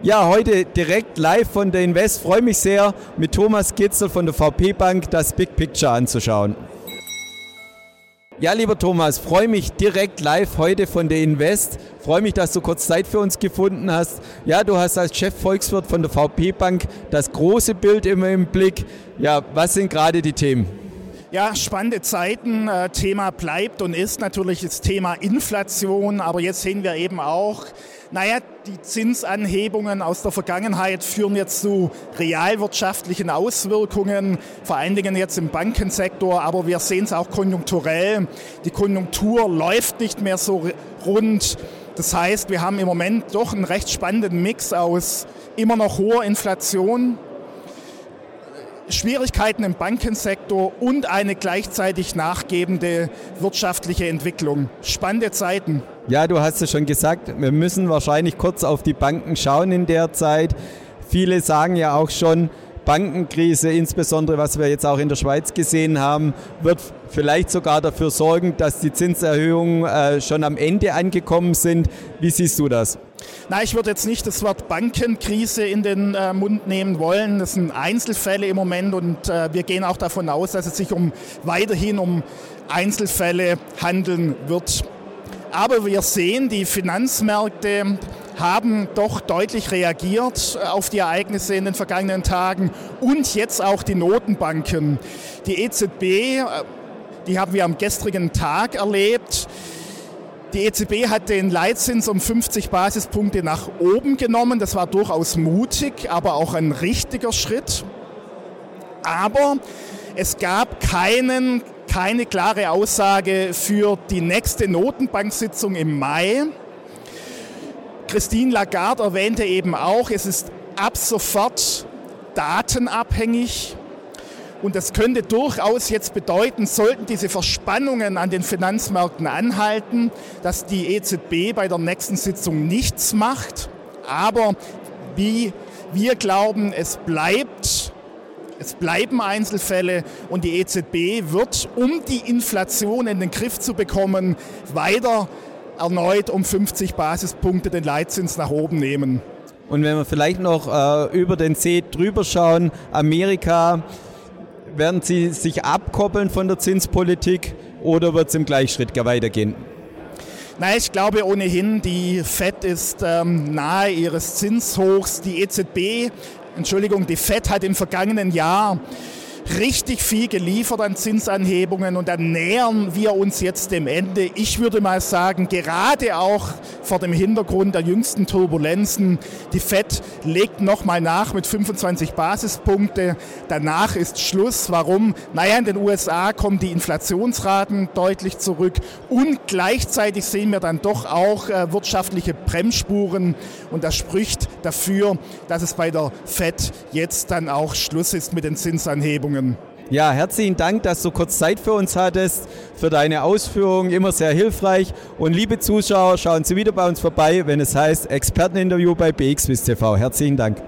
Ja, heute direkt live von der Invest. Freue mich sehr, mit Thomas Kitzel von der VP Bank das Big Picture anzuschauen. Ja, lieber Thomas, freue mich direkt live heute von der Invest. Freue mich, dass du kurz Zeit für uns gefunden hast. Ja, du hast als Chef Volkswirt von der VP Bank das große Bild immer im Blick. Ja, was sind gerade die Themen? Ja, spannende Zeiten. Äh, Thema bleibt und ist natürlich das Thema Inflation, aber jetzt sehen wir eben auch, naja, die Zinsanhebungen aus der Vergangenheit führen jetzt zu realwirtschaftlichen Auswirkungen, vor allen Dingen jetzt im Bankensektor, aber wir sehen es auch konjunkturell. Die Konjunktur läuft nicht mehr so rund. Das heißt, wir haben im Moment doch einen recht spannenden Mix aus immer noch hoher Inflation, Schwierigkeiten im Bankensektor und eine gleichzeitig nachgebende wirtschaftliche Entwicklung. Spannende Zeiten. Ja, du hast es schon gesagt, wir müssen wahrscheinlich kurz auf die Banken schauen in der Zeit. Viele sagen ja auch schon, Bankenkrise, insbesondere was wir jetzt auch in der Schweiz gesehen haben, wird vielleicht sogar dafür sorgen, dass die Zinserhöhungen äh, schon am Ende angekommen sind. Wie siehst du das? Na, ich würde jetzt nicht das Wort Bankenkrise in den äh, Mund nehmen wollen. Das sind Einzelfälle im Moment und äh, wir gehen auch davon aus, dass es sich um weiterhin um Einzelfälle handeln wird. Aber wir sehen, die Finanzmärkte haben doch deutlich reagiert auf die Ereignisse in den vergangenen Tagen und jetzt auch die Notenbanken. Die EZB, äh, die haben wir am gestrigen Tag erlebt. Die EZB hat den Leitzins um 50 Basispunkte nach oben genommen. Das war durchaus mutig, aber auch ein richtiger Schritt. Aber es gab keinen, keine klare Aussage für die nächste Notenbanksitzung im Mai. Christine Lagarde erwähnte eben auch, es ist ab sofort datenabhängig. Und das könnte durchaus jetzt bedeuten, sollten diese Verspannungen an den Finanzmärkten anhalten, dass die EZB bei der nächsten Sitzung nichts macht. Aber wie wir glauben, es bleibt, es bleiben Einzelfälle und die EZB wird, um die Inflation in den Griff zu bekommen, weiter erneut um 50 Basispunkte den Leitzins nach oben nehmen. Und wenn wir vielleicht noch äh, über den See drüber schauen, Amerika, werden Sie sich abkoppeln von der Zinspolitik oder wird es im Gleichschritt weitergehen? Nein, ich glaube ohnehin, die FED ist ähm, nahe ihres Zinshochs. Die EZB, Entschuldigung, die FED hat im vergangenen Jahr richtig viel geliefert an Zinsanhebungen und dann nähern wir uns jetzt dem Ende. Ich würde mal sagen, gerade auch vor dem Hintergrund der jüngsten Turbulenzen, die FED legt nochmal nach mit 25 Basispunkte. Danach ist Schluss. Warum? Naja, in den USA kommen die Inflationsraten deutlich zurück und gleichzeitig sehen wir dann doch auch äh, wirtschaftliche Bremsspuren und das spricht dafür, dass es bei der FED jetzt dann auch Schluss ist mit den Zinsanhebungen. Ausführungen. Ja, herzlichen Dank, dass du kurz Zeit für uns hattest, für deine Ausführungen, immer sehr hilfreich. Und liebe Zuschauer, schauen Sie wieder bei uns vorbei, wenn es heißt Experteninterview bei BXWIST TV. Herzlichen Dank.